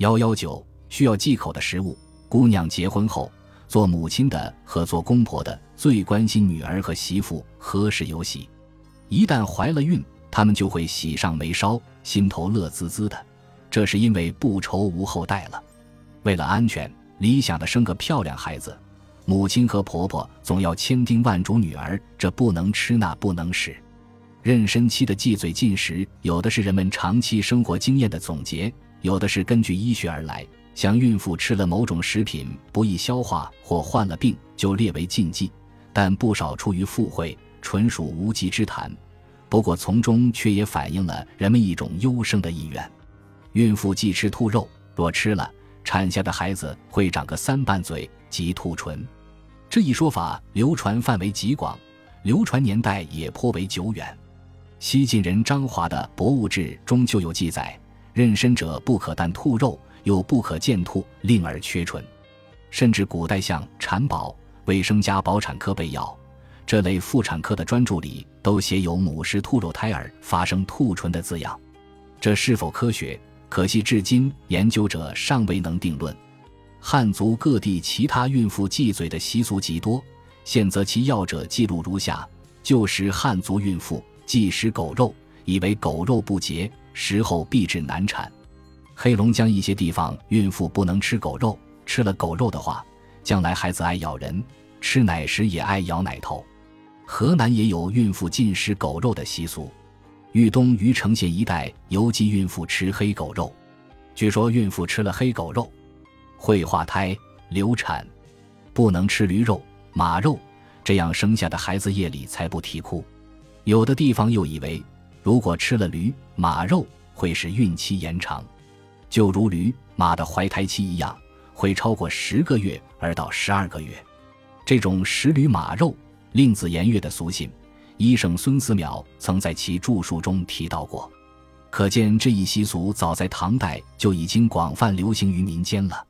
幺幺九需要忌口的食物。姑娘结婚后，做母亲的和做公婆的最关心女儿和媳妇何时有喜。一旦怀了孕，他们就会喜上眉梢，心头乐滋滋的。这是因为不愁无后代了。为了安全，理想的生个漂亮孩子，母亲和婆婆总要千叮万嘱女儿：这不能吃，那不能使。妊娠期的忌嘴进食，有的是人们长期生活经验的总结，有的是根据医学而来。像孕妇吃了某种食品不易消化或患了病，就列为禁忌，但不少出于附会，纯属无稽之谈。不过从中却也反映了人们一种优生的意愿。孕妇忌吃兔肉，若吃了，产下的孩子会长个三瓣嘴及兔唇。这一说法流传范围极广，流传年代也颇为久远。西晋人张华的《博物志》中就有记载：妊娠者不可啖兔肉。又不可见兔，令而缺唇。甚至古代像《产宝》《卫生家保产科备药》这类妇产科的专著里，都写有母狮兔肉胎儿发生兔唇的字样。这是否科学？可惜至今研究者尚未能定论。汉族各地其他孕妇忌嘴的习俗极多，现择其要者记录如下：旧时汉族孕妇忌食狗肉，以为狗肉不洁，食后必致难产。黑龙江一些地方，孕妇不能吃狗肉，吃了狗肉的话，将来孩子爱咬人，吃奶时也爱咬奶头。河南也有孕妇禁食狗肉的习俗，豫东虞城县一带尤其孕妇吃黑狗肉，据说孕妇吃了黑狗肉会化胎流产，不能吃驴肉、马肉，这样生下的孩子夜里才不啼哭。有的地方又以为，如果吃了驴、马肉，会使孕期延长。就如驴马的怀胎期一样，会超过十个月而到十二个月。这种食驴马肉、令子言月的俗信，医圣孙思邈曾在其著述中提到过。可见这一习俗早在唐代就已经广泛流行于民间了。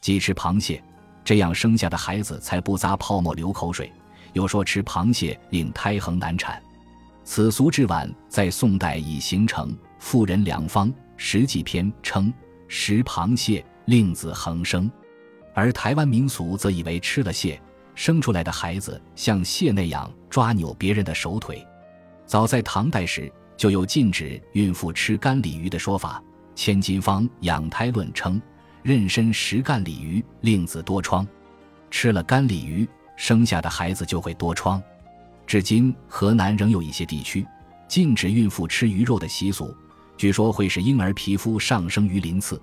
忌吃螃蟹，这样生下的孩子才不咂泡沫流口水。有说吃螃蟹令胎横难产，此俗至晚在宋代已形成。妇人良方。《食记篇》称食螃蟹令子恒生，而台湾民俗则以为吃了蟹生出来的孩子像蟹那样抓扭别人的手腿。早在唐代时就有禁止孕妇吃干鲤鱼的说法，《千金方养胎论》称妊娠食干鲤鱼令子多疮，吃了干鲤鱼生下的孩子就会多疮。至今河南仍有一些地区禁止孕妇吃鱼肉的习俗。据说会使婴儿皮肤上升于鳞次。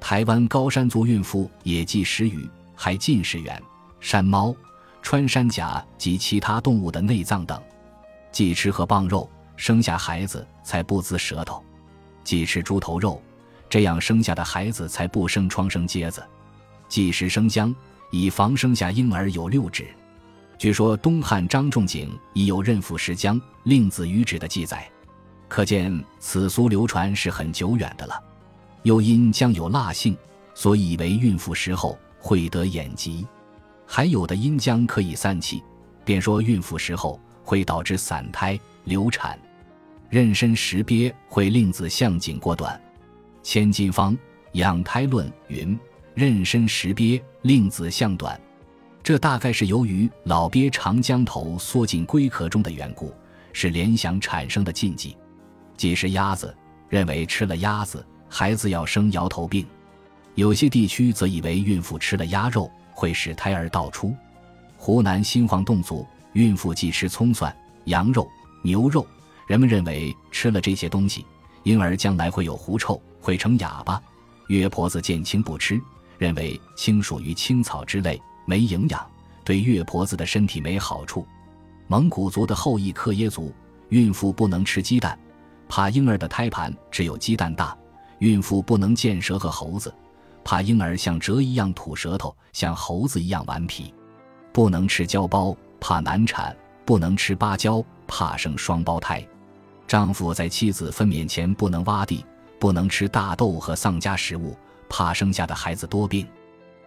台湾高山族孕妇也忌食鱼，还禁食猿、山猫、穿山甲及其他动物的内脏等。忌吃河蚌肉，生下孩子才不滋舌头。忌吃猪头肉，这样生下的孩子才不生疮生疖子。忌食生姜，以防生下婴儿有六指。据说东汉张仲景已有妊妇食姜令子于指的记载。可见此俗流传是很久远的了，又因姜有辣性，所以以为孕妇食后会得眼疾；还有的因姜可以散气，便说孕妇食后会导致散胎流产。妊娠时鳖会令子向颈过短，《千金方养胎论》云：妊娠时鳖令子向短，这大概是由于老鳖长江头缩进龟壳中的缘故，是联想产生的禁忌。忌食鸭子，认为吃了鸭子孩子要生摇头病；有些地区则以为孕妇吃了鸭肉会使胎儿倒出。湖南新晃侗族孕妇忌吃葱蒜、羊肉、牛肉，人们认为吃了这些东西，婴儿将来会有狐臭，会成哑巴。月婆子见青不吃，认为青属于青草之类，没营养，对月婆子的身体没好处。蒙古族的后裔克耶族孕妇不能吃鸡蛋。怕婴儿的胎盘只有鸡蛋大，孕妇不能见蛇和猴子，怕婴儿像蛇一样吐舌头，像猴子一样顽皮；不能吃胶包，怕难产；不能吃芭蕉，怕生双胞胎。丈夫在妻子分娩前不能挖地，不能吃大豆和丧家食物，怕生下的孩子多病。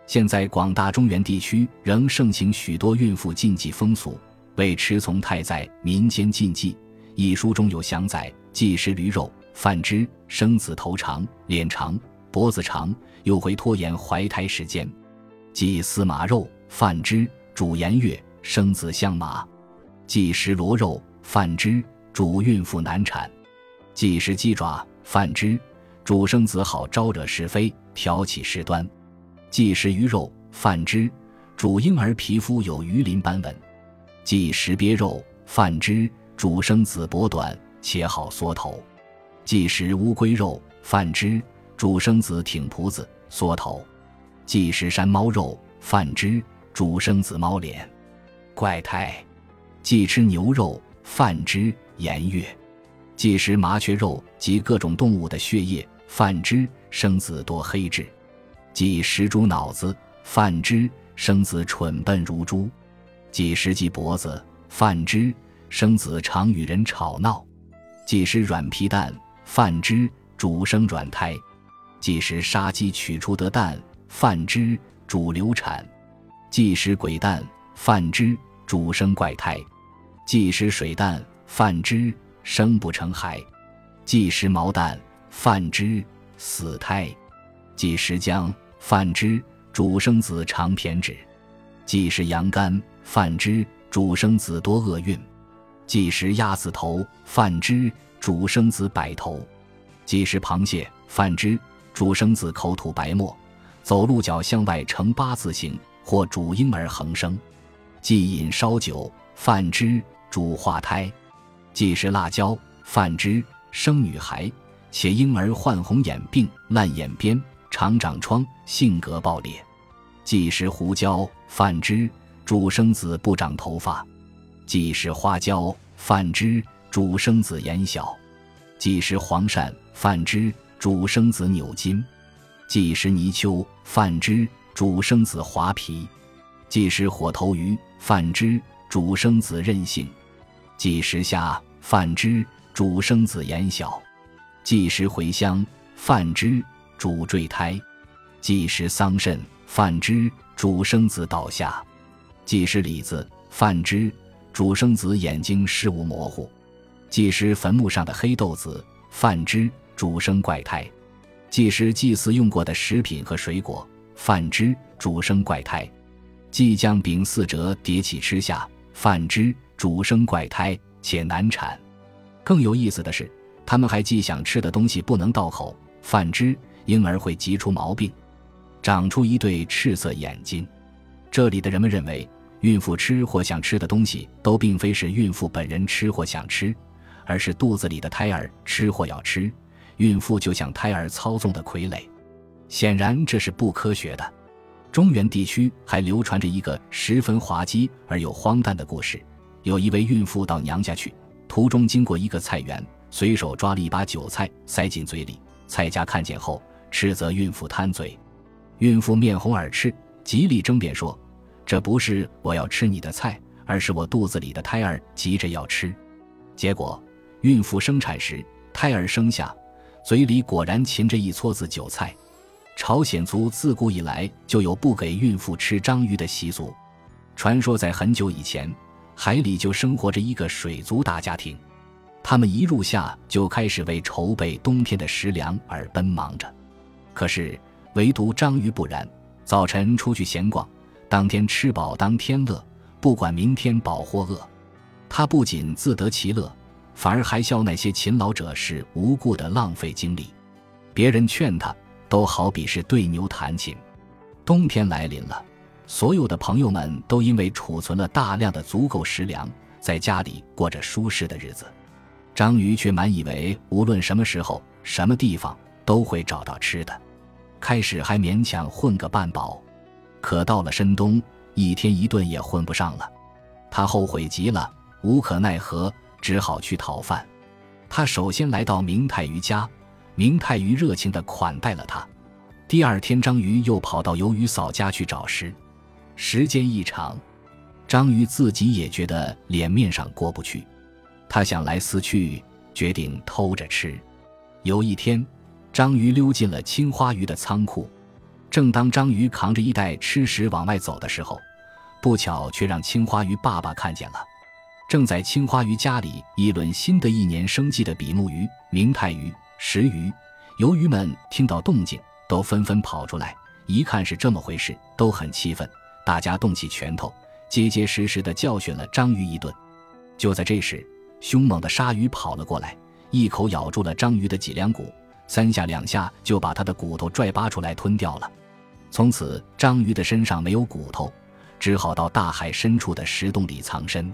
现在广大中原地区仍盛行许多孕妇禁忌风俗，为持从太在民间禁忌。一书中有详载。忌食驴肉、饭汁、生子头长、脸长、脖子长，又会拖延怀胎时间。忌司马肉，饭之，主颜月，生子相马。忌食螺肉，饭之，主孕妇难产。忌食鸡爪，饭之，主生子好招惹是非，挑起事端。忌食鱼肉，饭之，主婴儿皮肤有鱼鳞斑纹。忌食鳖肉，饭之，主生子脖短，且好缩头。忌食乌龟肉，饭之，主生子挺脯子，缩头。忌食山猫肉，饭之，主生子猫脸，怪胎。忌吃牛肉，饭之，颜月。忌食麻雀肉及各种动物的血液，饭之，生子多黑痣。忌食猪脑子，饭之，生子蠢笨如猪。忌食鸡脖子，饭之，生子常与人吵闹；忌食软皮蛋，饭之，主生软胎；忌食杀鸡取出得蛋，饭之，主流产；忌食鬼蛋，饭之，主生怪胎；忌食水蛋，饭之，生不成孩；忌食毛蛋，饭之，死胎；忌食姜，饭之，主生子长偏指；忌食羊肝。饭之主生子多厄运，忌食鸭子头；饭之主生子百头，忌食螃蟹；饭之主生子口吐白沫，走路脚向外呈八字形，或主婴儿横生。忌饮烧酒；饭之主化胎，忌食辣椒；饭之生女孩，且婴儿患红眼病、烂眼边、常长疮，性格暴烈。忌食胡椒；饭之。主生子不长头发，忌食花椒；饭之，主生子眼小；忌食黄鳝；饭之，主生子扭筋；忌食泥鳅；饭之，主生子滑皮；忌食火头鱼；饭之，主生子任性；忌食虾；饭之，主生子眼小；忌食茴香；饭之，主坠胎；忌食桑葚；饭之，主生子倒下。忌食李子，饭之，主生子眼睛视物模糊；忌食坟墓上的黑豆子，饭之，主生怪胎；忌食祭祀用过的食品和水果，饭之，主生怪胎；忌将饼四折叠起吃下，饭之，主生怪胎且难产。更有意思的是，他们还忌想吃的东西不能到口，饭之，婴儿会急出毛病，长出一对赤色眼睛。这里的人们认为。孕妇吃或想吃的东西，都并非是孕妇本人吃或想吃，而是肚子里的胎儿吃或要吃。孕妇就像胎儿操纵的傀儡，显然这是不科学的。中原地区还流传着一个十分滑稽而又荒诞的故事：有一位孕妇到娘家去，途中经过一个菜园，随手抓了一把韭菜塞进嘴里。菜家看见后，斥责孕妇贪嘴。孕妇面红耳赤，极力争辩说。这不是我要吃你的菜，而是我肚子里的胎儿急着要吃。结果，孕妇生产时，胎儿生下，嘴里果然噙着一撮子韭菜。朝鲜族自古以来就有不给孕妇吃章鱼的习俗。传说在很久以前，海里就生活着一个水族大家庭，他们一入夏就开始为筹备冬天的食粮而奔忙着。可是，唯独章鱼不然，早晨出去闲逛。当天吃饱当天乐，不管明天饱或饿，他不仅自得其乐，反而还笑那些勤劳者是无故的浪费精力。别人劝他，都好比是对牛弹琴。冬天来临了，所有的朋友们都因为储存了大量的足够食粮，在家里过着舒适的日子。章鱼却满以为无论什么时候、什么地方都会找到吃的，开始还勉强混个半饱。可到了深冬，一天一顿也混不上了，他后悔极了，无可奈何，只好去讨饭。他首先来到明太鱼家，明太鱼热情地款待了他。第二天，章鱼又跑到鱿鱼嫂家去找食。时间一长，章鱼自己也觉得脸面上过不去，他想来思去，决定偷着吃。有一天，章鱼溜进了青花鱼的仓库。正当章鱼扛着一袋吃食往外走的时候，不巧却让青花鱼爸爸看见了。正在青花鱼家里议论新的一年生计的比目鱼、明太鱼、石鱼、鱿鱼们听到动静，都纷纷跑出来，一看是这么回事，都很气愤，大家动起拳头，结结实实的教训了章鱼一顿。就在这时，凶猛的鲨鱼跑了过来，一口咬住了章鱼的脊梁骨，三下两下就把他的骨头拽扒出来吞掉了。从此，章鱼的身上没有骨头，只好到大海深处的石洞里藏身。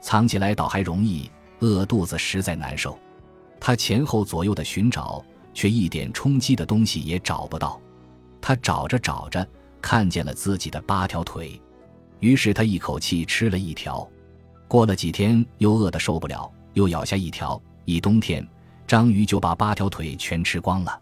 藏起来倒还容易，饿肚子实在难受。他前后左右的寻找，却一点充饥的东西也找不到。他找着找着，看见了自己的八条腿，于是他一口气吃了一条。过了几天，又饿得受不了，又咬下一条。一冬天，章鱼就把八条腿全吃光了。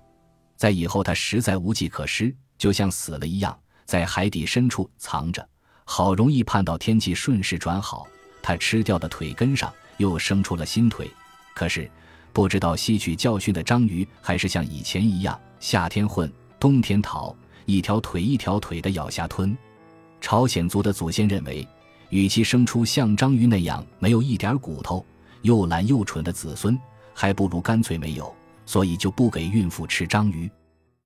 在以后，它实在无计可施，就像死了一样，在海底深处藏着。好容易盼到天气顺势转好。它吃掉的腿根上又生出了新腿，可是不知道吸取教训的章鱼还是像以前一样，夏天混，冬天逃，一条腿一条腿的咬下吞。朝鲜族的祖先认为，与其生出像章鱼那样没有一点骨头、又懒又蠢的子孙，还不如干脆没有，所以就不给孕妇吃章鱼。